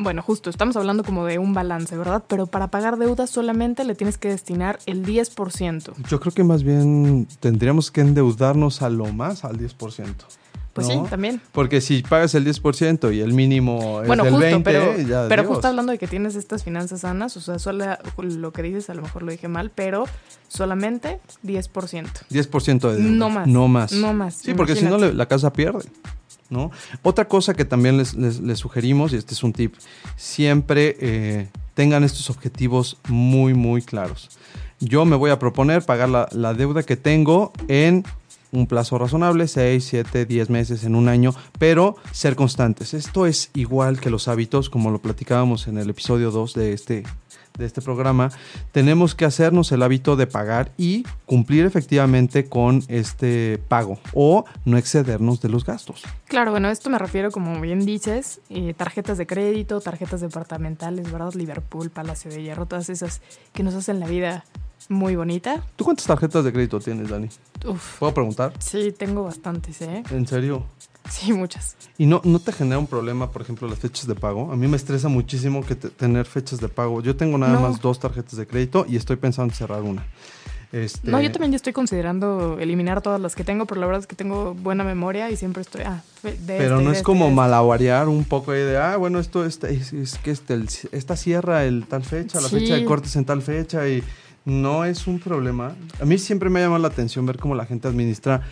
Bueno, justo, estamos hablando como de un balance, ¿verdad? Pero para pagar deudas solamente le tienes que destinar el 10%. Yo creo que más bien tendríamos que endeudarnos a lo más al 10%. Pues ¿no? sí, también. Porque si pagas el 10% y el mínimo es Bueno, del justo, 20, pero, ya pero justo hablando de que tienes estas finanzas sanas, o sea, solo lo que dices, a lo mejor lo dije mal, pero solamente 10%. 10% de deuda. No más. No más. No más, Sí, porque si no la casa pierde. ¿no? Otra cosa que también les, les- les sugerimos, y este es un tip, siempre eh, tengan estos objetivos muy, muy claros. Yo me voy a proponer pagar la, la deuda que tengo en un plazo razonable, 6, 7, 10 meses, en un año, pero ser constantes. Esto es igual que los hábitos, como lo platicábamos en el episodio 2 de este, de este programa. Tenemos que hacernos el hábito de pagar y cumplir efectivamente con este pago o no excedernos de los gastos. Claro, bueno, esto me refiero, como bien dices, eh, tarjetas de crédito, tarjetas departamentales, ¿verdad? Liverpool, Palacio de Hierro, todas esas que nos hacen la vida muy bonita. ¿Tú cuántas tarjetas de crédito tienes, Dani? Uf, ¿Puedo preguntar? sí, tengo bastantes, ¿eh? ¿En serio? Sí, muchas. ¿Y no, no te genera un problema, por ejemplo, las fechas de pago? A mí me estresa muchísimo que te- tener fechas de pago. Yo tengo nada No. más dos tarjetas de crédito y estoy pensando en cerrar una. Este, No, yo también ya estoy considerando eliminar todas las que tengo, pero la verdad es que tengo buena memoria y siempre estoy... Ah, de Pero este, no de es este, como este. malabarear un poco ahí de, ah, bueno, esto es, es que este, el- esta cierra el tal fecha, la Sí. fecha de cortes en tal fecha y no es un problema. A mí siempre me ha llamado la atención ver cómo la gente administra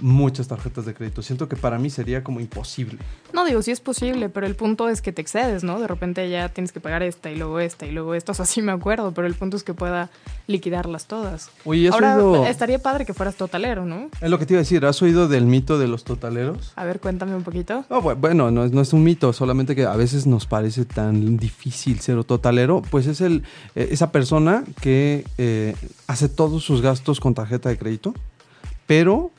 muchas tarjetas de crédito. Siento que para mí sería como imposible. No, digo, sí es posible, pero el punto es que te excedes, ¿no? De repente ya tienes que pagar esta y luego esta y luego esta. O sea, sí me acuerdo, pero el punto es que pueda liquidarlas todas. Oye, ¿has Ahora, oído- estaría padre que fueras totalero, ¿no? Es lo que te iba a decir, ¿has oído del mito de los totaleros? A ver, cuéntame un poquito. No, bu- bueno, no es, no es un mito, solamente que a veces nos parece tan difícil ser totalero. Pues es el, eh, esa persona que eh, hace todos sus gastos con tarjeta de crédito, pero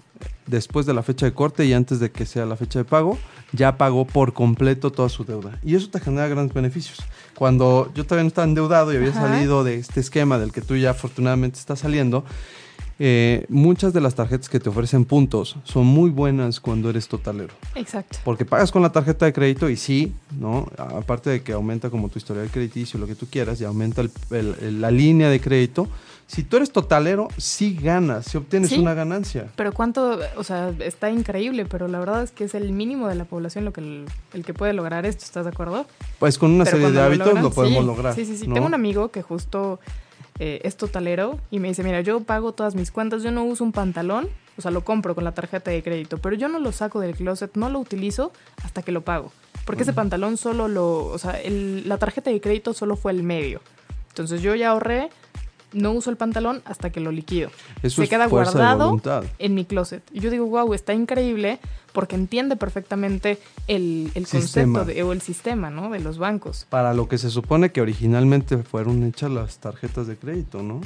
después de la fecha de corte y antes de que sea la fecha de pago, ya pagó por completo toda su deuda. Y eso te genera grandes beneficios. Cuando yo todavía no estaba endeudado y había Ajá. salido de este esquema del que tú ya afortunadamente estás saliendo, eh, muchas de las tarjetas que te ofrecen puntos son muy buenas cuando eres totalero. Exacto. Porque pagas con la tarjeta de crédito y sí, ¿no? Aparte de que aumenta como tu historial crediticio, lo que tú quieras, y aumenta el- el- el- la línea de crédito. Si tú eres totalero, sí ganas, sí obtienes Sí. una ganancia. Pero cuánto, o sea, está increíble, pero la verdad es que es el mínimo de la población lo que el, el que puede lograr esto, ¿estás de acuerdo? Pues con una Pero serie de hábitos logran, lo podemos sí, lograr. Sí, sí, sí. ¿no? Tengo un amigo que justo eh, es totalero y me dice, mira, yo pago todas mis cuentas, yo no uso un pantalón, o sea, lo compro con la tarjeta de crédito, pero yo no lo saco del closet, no lo utilizo hasta que lo pago. Porque ese pantalón solo lo, o sea, el- la tarjeta de crédito solo fue el medio. Entonces yo ya ahorré, no uso el pantalón hasta que lo liquido. Eso Se queda guardado en mi closet. Y yo digo, wow, está increíble porque entiende perfectamente el, el concepto de- o el sistema, ¿no? De los bancos. Para lo que se supone que originalmente fueron hechas las tarjetas de crédito, ¿no?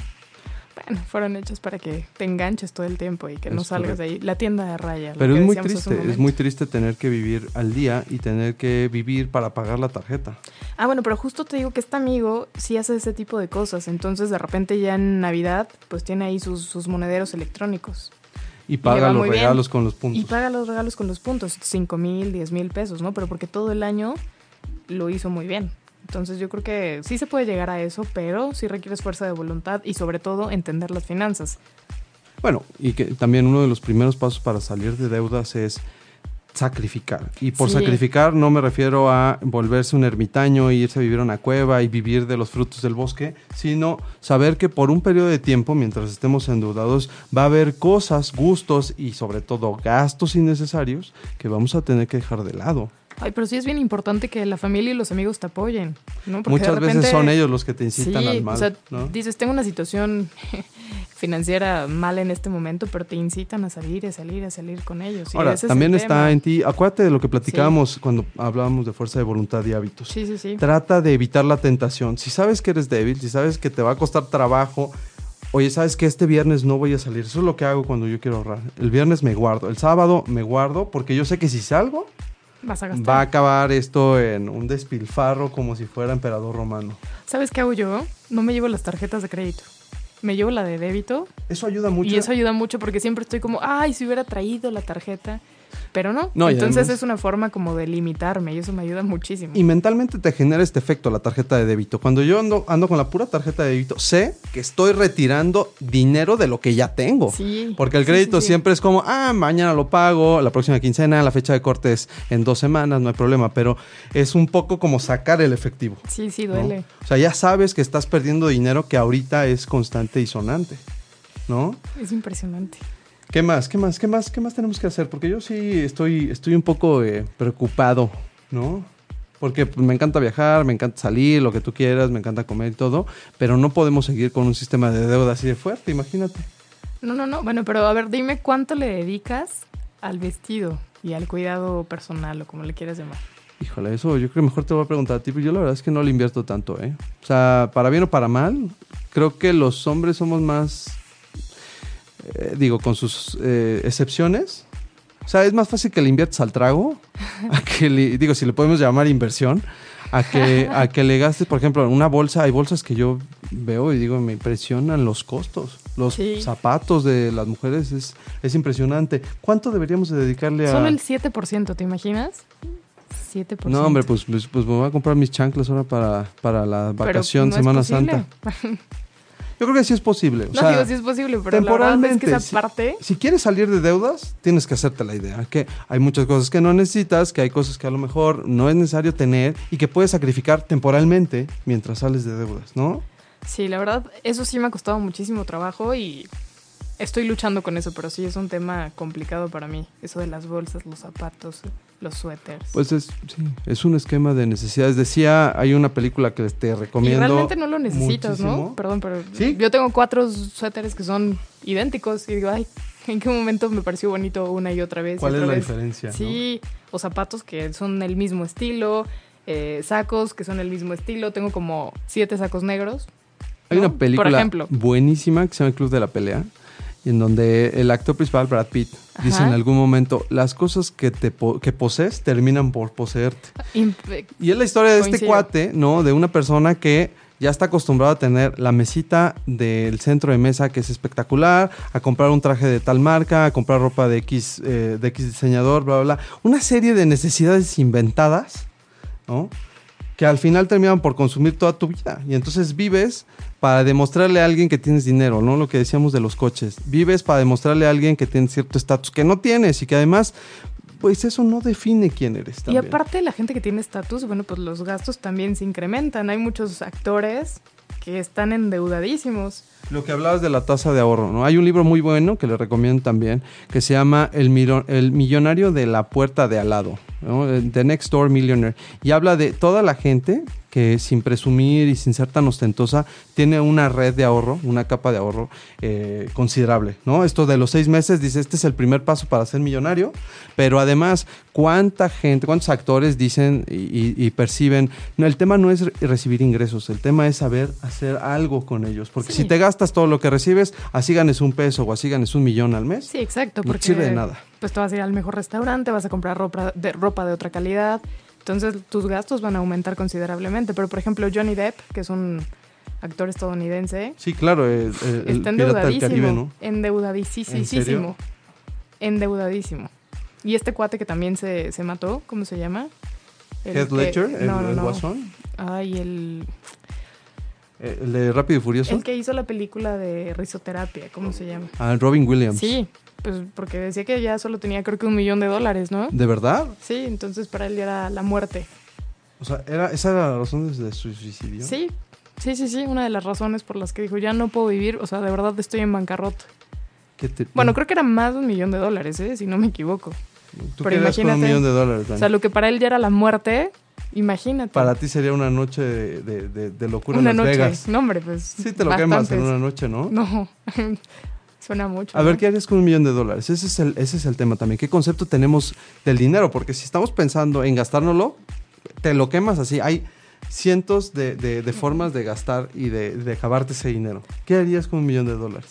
Bueno, fueron hechos para que te enganches todo el tiempo y que no salgas de ahí. La tienda de raya. Pero es muy triste, es muy triste tener que vivir al día y tener que vivir para pagar la tarjeta. Ah, bueno, pero justo te digo que este amigo sí hace ese tipo de cosas. Entonces, de repente ya en Navidad, pues tiene ahí sus, sus monederos electrónicos. Y paga los bien. regalos con los Y puntos. paga los regalos con los puntos, 5 mil, 10 mil pesos, ¿no? Pero porque todo el año lo hizo muy bien. Entonces yo creo que sí se puede llegar a eso, pero sí requiere fuerza de voluntad y sobre todo entender las finanzas. Bueno, y que también uno de los primeros pasos para salir de deudas es sacrificar. Y por Sí. sacrificar no me refiero a volverse un ermitaño irse a vivir a una cueva y vivir de los frutos del bosque, sino saber que por un periodo de tiempo, mientras estemos endeudados, va a haber cosas, gustos y sobre todo gastos innecesarios que vamos a tener que dejar de lado. Ay, pero sí es bien importante que la familia y los amigos te apoyen, ¿no? Porque Muchas veces son ellos los que te incitan sí, al mal. O sea, ¿no? dices, tengo una situación <laughs> financiera mala en este momento, pero te incitan a salir, a salir, a salir con ellos. Ahora, es también el está tema. en ti, acuérdate de lo que platicábamos cuando hablábamos de fuerza de voluntad y hábitos. Sí, sí, sí. Trata de evitar la tentación. Si sabes que eres débil, si sabes que te va a costar trabajo, oye, sabes que este viernes no voy a salir. Eso es lo que hago cuando yo quiero ahorrar. El viernes me guardo, el sábado me guardo, porque yo sé que si salgo, Vas a gastar. va a acabar esto en un despilfarro como si fuera emperador romano. ¿Sabes qué hago yo? No me llevo las tarjetas de crédito. Me llevo la de débito Eso ayuda mucho. y eso ayuda mucho porque siempre estoy como, ay, si hubiera traído la tarjeta. Pero no. Entonces además- es una forma como de limitarme y eso me ayuda muchísimo. Y mentalmente te genera este efecto la tarjeta de débito. Cuando yo ando, ando con la pura tarjeta de débito, sé que estoy retirando dinero de lo que ya tengo. Sí. Porque el crédito sí, sí. siempre es como, ah, mañana lo pago, la próxima quincena, la fecha de corte es en dos semanas, no hay problema. Pero es un poco como sacar el efectivo. Sí, sí, ¿no? duele. O sea, ya sabes que estás perdiendo dinero que ahorita es constante y sonante. ¿No? Es impresionante. ¿Qué más? ¿Qué más? ¿Qué más? ¿Qué más tenemos que hacer? Porque yo sí estoy, estoy un poco eh, preocupado, ¿no? Porque me encanta viajar, me encanta salir, lo que tú quieras, me encanta comer y todo, pero no podemos seguir con un sistema de deuda así de fuerte, imagínate. No, no, no. Bueno, pero a ver, dime cuánto le dedicas al vestido y al cuidado personal o como le quieras llamar. Híjole, eso yo creo que mejor te voy a preguntar a ti, pero yo la verdad es que no le invierto tanto, ¿eh? O sea, para bien o para mal, creo que los hombres somos más, eh, digo, con sus eh, excepciones. O sea, es más fácil que le inviertas al trago, a que le, digo, si le podemos llamar inversión, a que, a que le gastes, por ejemplo, en una bolsa, hay bolsas que yo veo y digo, me impresionan los costos. Los Sí. zapatos de las mujeres es, es impresionante. ¿Cuánto deberíamos de dedicarle a...? Solo el 7%, ¿te imaginas? 7%. No, hombre, pues, pues, pues me voy a comprar mis chanclas ahora para, para la vacación, no Semana. Santa. <laughs> Yo creo que sí es posible. O No sea, digo si es posible, pero la verdad es que esa si- parte... Si, quieres salir de deudas, tienes que hacerte la idea. Que hay muchas cosas que no necesitas, que hay cosas que a lo mejor no es necesario tener y que puedes sacrificar temporalmente mientras sales de deudas, ¿no? Sí, la verdad, eso sí me ha costado muchísimo trabajo y estoy luchando con eso, pero sí es un tema complicado para mí. Eso de las bolsas, los zapatos, los suéteres. Pues es, sí, es un esquema de necesidades. Decía, hay una película que te y recomiendo. realmente no lo necesitas, ¿no? Perdón, pero ¿Sí? yo tengo cuatro suéteres que son idénticos y digo, ay, ¿en qué momento me pareció bonito una y otra vez? y ¿Cuál es otra la vez? diferencia? no? Sí, o zapatos que son el mismo estilo, eh, sacos que son el mismo estilo. Tengo como siete sacos negros. Hay ¿no? una película Por ejemplo. buenísima que se llama Club de la Pelea, y en donde el actor principal, Brad Pitt, dice en algún momento, las cosas que, te que posees terminan por poseerte. Imp- Y es la historia de este cuate, ¿no? De una persona que ya está acostumbrado a tener la mesita del centro de mesa que es espectacular, a comprar un traje de tal marca, a comprar ropa de X, eh, de X diseñador, bla, bla, bla. Una serie de necesidades inventadas, ¿no? Que al final terminan por consumir toda tu vida. Y entonces vives para demostrarle a alguien que tienes dinero, ¿no? Lo que decíamos de los coches. Vives para demostrarle a alguien que tienes cierto estatus que no tienes y que además, pues eso no define quién eres. Y también. aparte la gente que tiene estatus, bueno, pues los gastos también se incrementan. Hay muchos actores que están endeudadísimos. Lo que hablabas de la tasa de ahorro, ¿no? Hay un libro muy bueno que le recomiendo también, que se llama El, Millonario de la Puerta de Al lado, ¿no? The Next Door Millionaire. Y habla de toda la gente que sin presumir y sin ser tan ostentosa, tiene una red de ahorro, una capa de ahorro eh, considerable, ¿no? Esto de los seis meses, dice, este es el primer paso para ser millonario, pero además, ¿cuánta gente, cuántos actores dicen y, y- y perciben? No, el tema no es re- recibir ingresos, el tema es saber hacer algo con ellos, porque Sí. si te gastas todo lo que recibes, así ganes un peso o así ganes un millón al mes, Sí, exacto. no te sirve de nada. Pues te vas a ir al mejor restaurante, vas a comprar ropa de, ropa de otra calidad. Entonces tus gastos van a aumentar considerablemente. Pero por ejemplo, Johnny Depp, que es un actor estadounidense, Sí, claro, el, el- el está endeudadísimo. Caribe, ¿no? Endeudadísimo. Endeudadísimo. Y este cuate que también se, se mató, ¿cómo se llama? El Heath que- Ledger, el, no, no, el no. guasón. Ay, el... Eh, ¿El de Rápido y Furioso? El que hizo la película de risoterapia, ¿cómo se llama? Ah, Robin Williams. Sí, pues porque decía que ya solo tenía creo que un millón de dólares, ¿no? ¿De verdad? Sí, entonces para él ya era la muerte. O sea, ¿era, ¿esa era la razón de su suicidio? Sí, sí, sí, sí, una de las razones por las que dijo, ya no puedo vivir, o sea, de verdad estoy en bancarrota. ¿Qué te- Bueno, creo que era más de un millón de dólares, ¿eh? si no me equivoco. ¿Tú pero con un imagínate- millón de dólares, O sea, lo que para él ya era la muerte, imagínate. Para ti sería una noche de, de- de- de locura una en Las noche. Vegas. No, hombre, pues. Sí te lo quemas en una noche, ¿no? No, <laughs> suena mucho. A ver. ¿qué harías con un millón de dólares? Ese es, el, ese es el tema también. ¿Qué concepto tenemos del dinero? Porque si estamos pensando en gastárnoslo, te lo quemas así. Hay cientos de, de- de formas de gastar y de, de acabarte ese dinero. ¿Qué harías con un millón de dólares?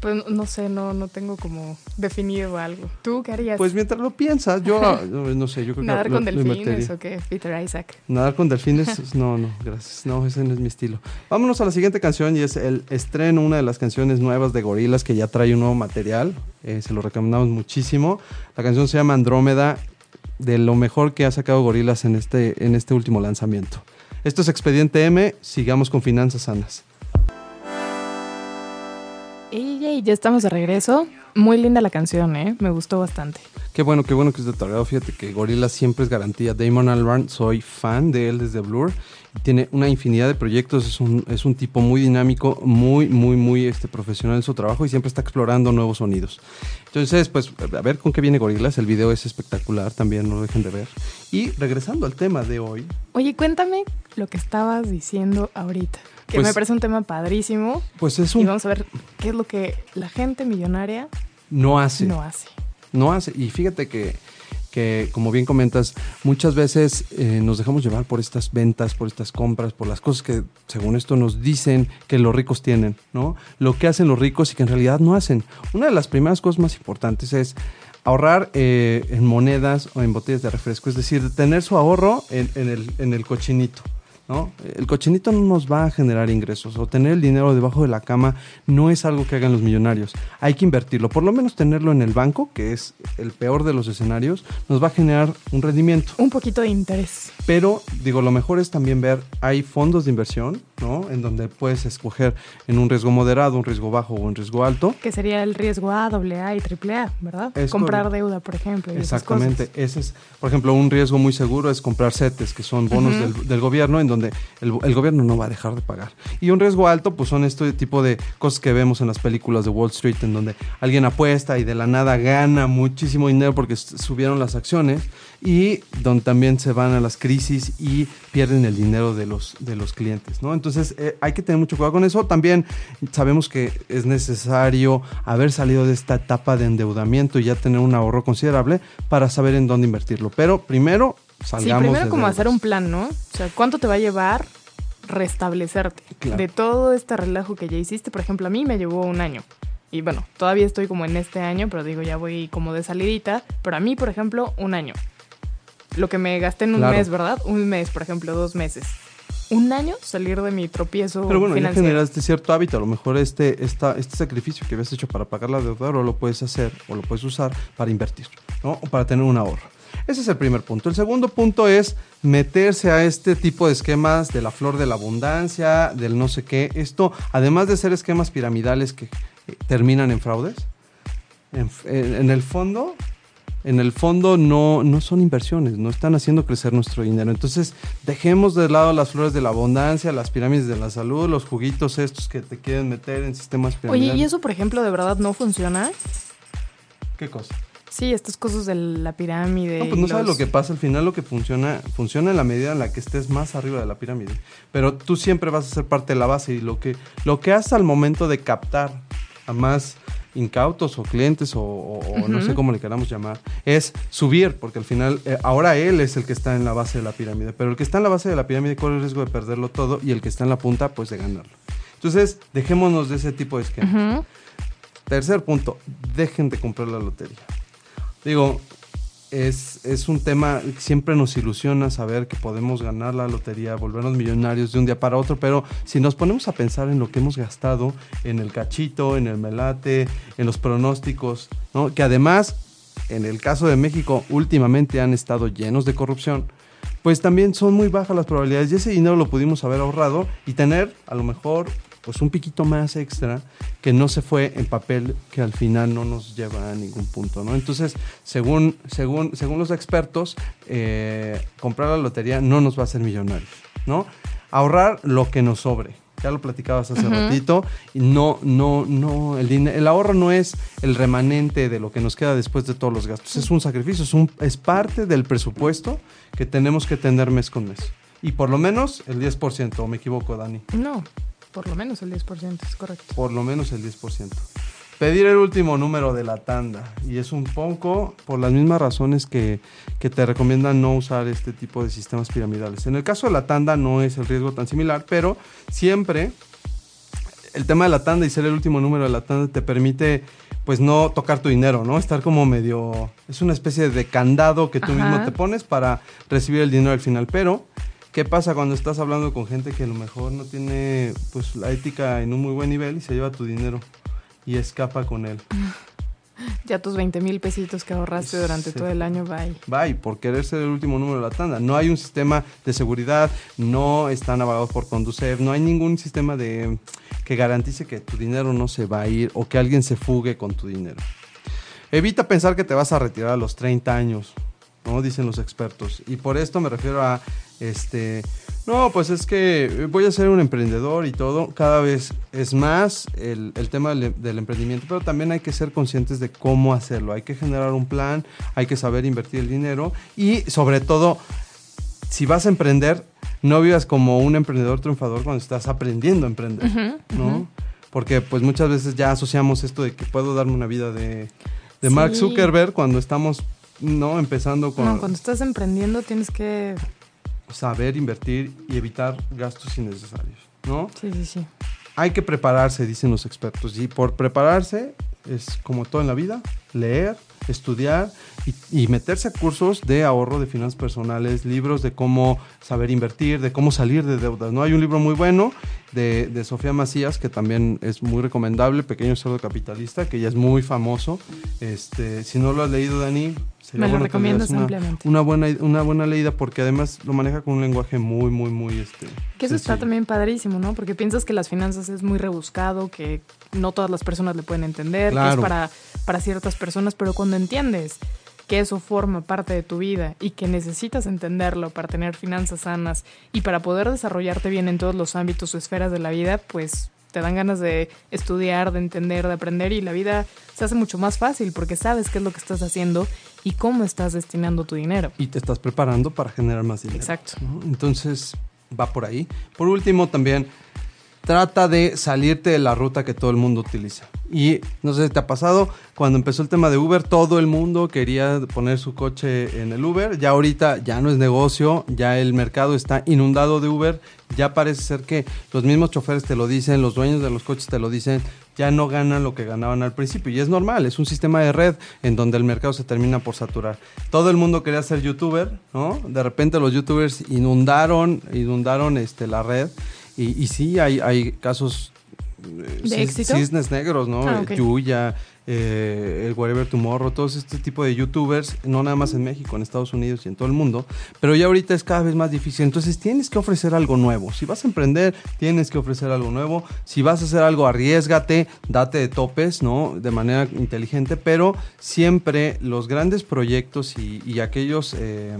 Pues no sé, no, no tengo como definido algo. ¿Tú qué harías? Pues mientras lo piensas, yo ah, no sé, yo creo ¿Nadar que con lo- lo delfines invertiría. o qué? Peter Isaac. Nadar con delfines, <laughs> no, no, gracias. No, ese no es mi estilo. Vámonos a la siguiente canción y es el estreno, una de las canciones nuevas de Gorilas que ya trae un nuevo material. Eh, se lo recomendamos muchísimo. La canción se llama Andrómeda, de lo mejor que ha sacado Gorilas en este, en este último lanzamiento. Esto es Expediente M, sigamos con finanzas sanas. Ey, ya estamos de regreso. Muy linda la canción, ¿eh? Me gustó bastante. Qué bueno, qué bueno que es de. Fíjate que Gorillaz siempre es garantía. Damon Albarn, soy fan de él desde Blur. Tiene una infinidad de proyectos. Es un, es un tipo muy dinámico, muy, muy, muy este, profesional en su trabajo y siempre está explorando nuevos sonidos. Entonces, pues, a ver con qué viene Gorillaz. El video es espectacular, también no lo dejen de ver. Y regresando al tema de hoy, Oye, cuéntame lo que estabas diciendo ahorita. Que Pues- me parece un tema padrísimo. pues es Y un. vamos a ver qué es lo que la gente millonaria No hace. no hace. No hace. Y fíjate que, que, como bien comentas, muchas veces eh, nos dejamos llevar por estas ventas, por estas compras, por las cosas que, según esto, nos dicen que los ricos tienen, ¿no? Lo que hacen los ricos y que en realidad no hacen. Una de las primeras cosas más importantes es ahorrar eh, en monedas o en botellas de refresco, es decir, tener su ahorro en, en el, en el cochinito. ¿No? El cochinito no nos va a generar ingresos o tener el dinero debajo de la cama no es algo que hagan los millonarios. Hay que invertirlo, por lo menos tenerlo en el banco, que es el peor de los escenarios, nos va a generar un rendimiento. Un poquito de interés. Pero digo, lo mejor es también ver, hay fondos de inversión, ¿no? En donde puedes escoger en un riesgo moderado, un riesgo bajo o un riesgo alto. Que sería el riesgo A, AA y AAA, ¿verdad? Es Comprar correcto. deuda, por ejemplo. y esas Exactamente. cosas. Ese es, por ejemplo, un riesgo muy seguro es comprar CETES, que son bonos Ujú. del, del gobierno, en donde el, el gobierno no va a dejar de pagar. Y un riesgo alto, pues son este tipo de cosas que vemos en las películas de Wall Street, en donde alguien apuesta y de la nada gana muchísimo dinero porque subieron las acciones y donde también se van a las crisis y pierden el dinero de los, de los clientes, ¿no? Entonces eh, hay que tener mucho cuidado con eso. También sabemos que es necesario haber salido de esta etapa de endeudamiento y ya tener un ahorro considerable para saber en dónde invertirlo. Pero primero Sí, salgamos primero de como hacer un plan, ¿no? O sea, ¿cuánto te va a llevar restablecerte Claro. de todo este relajo que ya hiciste? Por ejemplo, a mí me llevó un año. Y bueno, todavía estoy como en este año, pero digo, ya voy como de salidita. Pero a mí, por ejemplo, un año. Lo que me gasté en un Claro. mes, ¿verdad? Un mes, por ejemplo, dos meses. Un año salir de mi tropiezo Pero bueno, ya financiero. generaste cierto hábito. A lo mejor este, esta, este sacrificio que habías hecho para pagar la deuda ahora lo puedes hacer o lo puedes usar para invertir, ¿no? O para tener un ahorro. Ese es el primer punto. El segundo punto es meterse a este tipo de esquemas de la flor de la abundancia, del no sé qué. Esto, además de ser esquemas piramidales que eh, terminan en fraudes, en, en- en el fondo, en el fondo no, no son inversiones, no están haciendo crecer nuestro dinero. Entonces, dejemos de lado las flores de la abundancia, las pirámides de la salud, los juguitos estos que te quieren meter en sistemas piramidales. Oye, ¿y eso, por ejemplo, de verdad no funciona? ¿Qué cosa? Sí, estas cosas de la pirámide. No, pues no sabes lo que pasa. Al final lo que funciona, funciona en la medida en la que estés más arriba de la pirámide. Pero tú siempre vas a ser parte de la base y lo que, lo que haces al momento de captar a más incautos o clientes o, no sé cómo le queramos llamar, es subir, porque al final eh, ahora él es el que está en la base de la pirámide, pero el que está en la base de la pirámide corre el riesgo de perderlo todo y el que está en la punta pues de ganarlo. Entonces, dejémonos de ese tipo de esquema. Ujú. Tercer punto, dejen de comprar la lotería. Digo, es, es un tema que siempre nos ilusiona saber que podemos ganar la lotería, volvernos millonarios de un día para otro, pero si nos ponemos a pensar en lo que hemos gastado, en el cachito, en el melate, en los pronósticos, ¿no? que además, en el caso de México, últimamente han estado llenos de corrupción, pues también son muy bajas las probabilidades y ese dinero lo pudimos haber ahorrado y tener a lo mejor pues un piquito más extra que no se fue en papel que al final no nos lleva a ningún punto, ¿no? Entonces, según, según, según los expertos, eh, comprar la lotería no nos va a hacer millonarios, ¿no? Ahorrar lo que nos sobre. Ya lo platicabas hace ratito. Y no, no, no, el, el ahorro no es el remanente de lo que nos queda después de todos los gastos. Es un sacrificio, es, un, es parte del presupuesto que tenemos que tener mes con mes. Y por lo menos el 10%, ¿o me equivoco, Dani? No, por lo menos el 10%, es correcto. Por lo menos el 10%. Pedir el último número de la tanda. Y es un poco por las mismas razones que, que, te recomiendan no usar este tipo de sistemas piramidales. En el caso de la tanda no es el riesgo tan similar, pero siempre el tema de la tanda y ser el último número de la tanda te permite pues no tocar tu dinero, ¿no? Estar como medio... Es una especie de candado que tú Ajá. mismo te pones para recibir el dinero al final. Pero, ¿qué pasa cuando estás hablando con gente que a lo mejor no tiene pues la ética en un muy buen nivel y se lleva tu dinero y escapa con él? <laughs> Ya tus 20 mil pesitos que ahorraste durante Sí. todo el año, bye. Bye, por querer ser el último número de la tanda. No hay un sistema de seguridad, no están avalados por Conducef, no hay ningún sistema de que garantice que tu dinero no se va a ir o que alguien se fugue con tu dinero. Evita pensar que te vas a retirar a los 30 años, ¿no? Dicen los expertos. Y por esto me refiero a, este, no, pues es que voy a ser un emprendedor y todo. Cada vez es más el, el tema del, del emprendimiento, pero también hay que ser conscientes de cómo hacerlo. Hay que generar un plan, hay que saber invertir el dinero y sobre todo, si vas a emprender, no vivas como un emprendedor triunfador cuando estás aprendiendo a emprender, ¿no? Porque pues muchas veces ya asociamos esto de que puedo darme una vida de, de Mark. Zuckerberg cuando estamos no empezando con No, cuando estás emprendiendo tienes que... saber invertir y evitar gastos innecesarios, ¿no? Sí, sí, sí. Hay que prepararse, dicen los expertos, y por prepararse es como todo en la vida, leer, estudiar y, y meterse a cursos de ahorro de finanzas personales, libros de cómo saber invertir, de cómo salir de deudas. ¿no? Hay un libro muy bueno de, de Sofía Macías que también es muy recomendable, Pequeño Cerdo Capitalista, que ya es muy famoso. Este, si no lo has leído, Dani, sería Me lo bueno recomiendas das ampliamente. Una, una, buena, una buena leída porque además lo maneja con un lenguaje muy, muy, muy... Este, Que eso está también padrísimo, ¿no? Porque piensas que las finanzas es muy rebuscado, que no todas las personas le pueden entender, que es para, para ciertas personas, pero cuando entiendes que eso forma parte de tu vida y que necesitas entenderlo para tener finanzas sanas y para poder desarrollarte bien en todos los ámbitos o esferas de la vida, pues te dan ganas de estudiar, de entender, de aprender y la vida se hace mucho más fácil porque sabes qué es lo que estás haciendo y cómo estás destinando tu dinero. y te estás preparando para generar más dinero. Exacto. ¿no? Entonces, va por ahí. Por último, también trata de salirte de la ruta que todo el mundo utiliza. Y no sé si te ha pasado, cuando empezó el tema de Uber, todo el mundo quería poner su coche en el Uber. Ya ahorita ya no es negocio, ya el mercado está inundado de Uber. Ya parece ser que los mismos choferes te lo dicen, los dueños de los coches te lo dicen, ya no ganan lo que ganaban al principio. Y es normal, es un sistema de red en donde el mercado se termina por saturar. Todo el mundo quería ser youtuber, ¿no? De repente los youtubers inundaron, inundaron este, la red. Y, y sí, hay, hay casos eh, ¿De éxito? cisnes negros, ¿no? Ah, ok. Yuya, eh, el Whatever Tomorrow, todos este tipo de youtubers, no nada más en México, en Estados Unidos y en todo el mundo, pero ya ahorita es cada vez más difícil. Entonces tienes que ofrecer algo nuevo. Si vas a emprender, tienes que ofrecer algo nuevo. Si vas a hacer algo, arriesgate, date de topes, ¿no? De manera inteligente, pero siempre los grandes proyectos y, y aquellos... eh,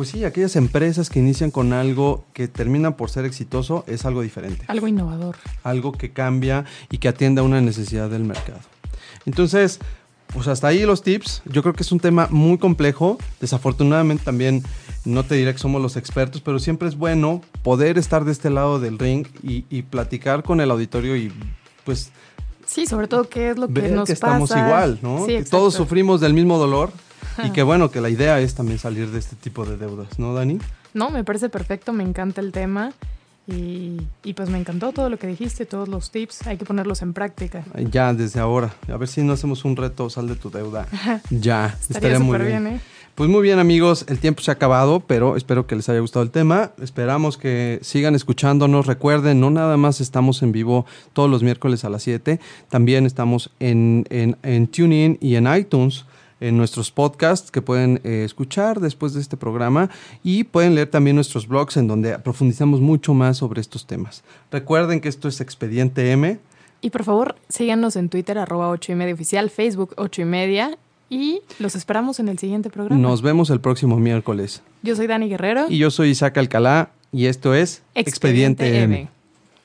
pues sí, aquellas empresas que inician con algo que terminan por ser exitoso es algo diferente Algo innovador. algo que cambia y que atienda a una necesidad del mercado. Entonces, pues hasta ahí los tips. Yo creo que es un tema muy complejo. Desafortunadamente también no te diré que somos los expertos, pero siempre es bueno poder estar de este lado del ring y, y platicar con el auditorio y pues Sí, sobre todo qué es lo que nos que estamos igual, ¿no? Sí, que todos sufrimos del mismo dolor y que bueno, que la idea es también salir de este tipo de deudas, ¿no, Dani? No, me parece perfecto, me encanta el tema y, y pues me encantó todo lo que dijiste, todos los tips, hay que ponerlos en práctica. Ya, desde ahora. A ver si no hacemos un reto, sal de tu deuda. <laughs> Ya, Estaría súper bien, ¿eh? Pues muy bien amigos, el tiempo se ha acabado, pero espero que les haya gustado el tema. Esperamos que sigan escuchándonos. Recuerden, no nada más estamos en vivo todos los miércoles a las 7, también estamos en, en, en TuneIn y en iTunes. En nuestros podcasts que pueden eh, escuchar después de este programa y pueden leer también nuestros blogs en donde profundizamos mucho más sobre estos temas. Recuerden que esto es Expediente M. Y por favor, síganos en Twitter, arroba 8 y media oficial, Facebook 8 y media. Y los esperamos en el siguiente programa. Nos vemos el próximo miércoles. Yo soy Dani Guerrero. Y yo soy Isaac Alcalá. Y esto es Expediente, M.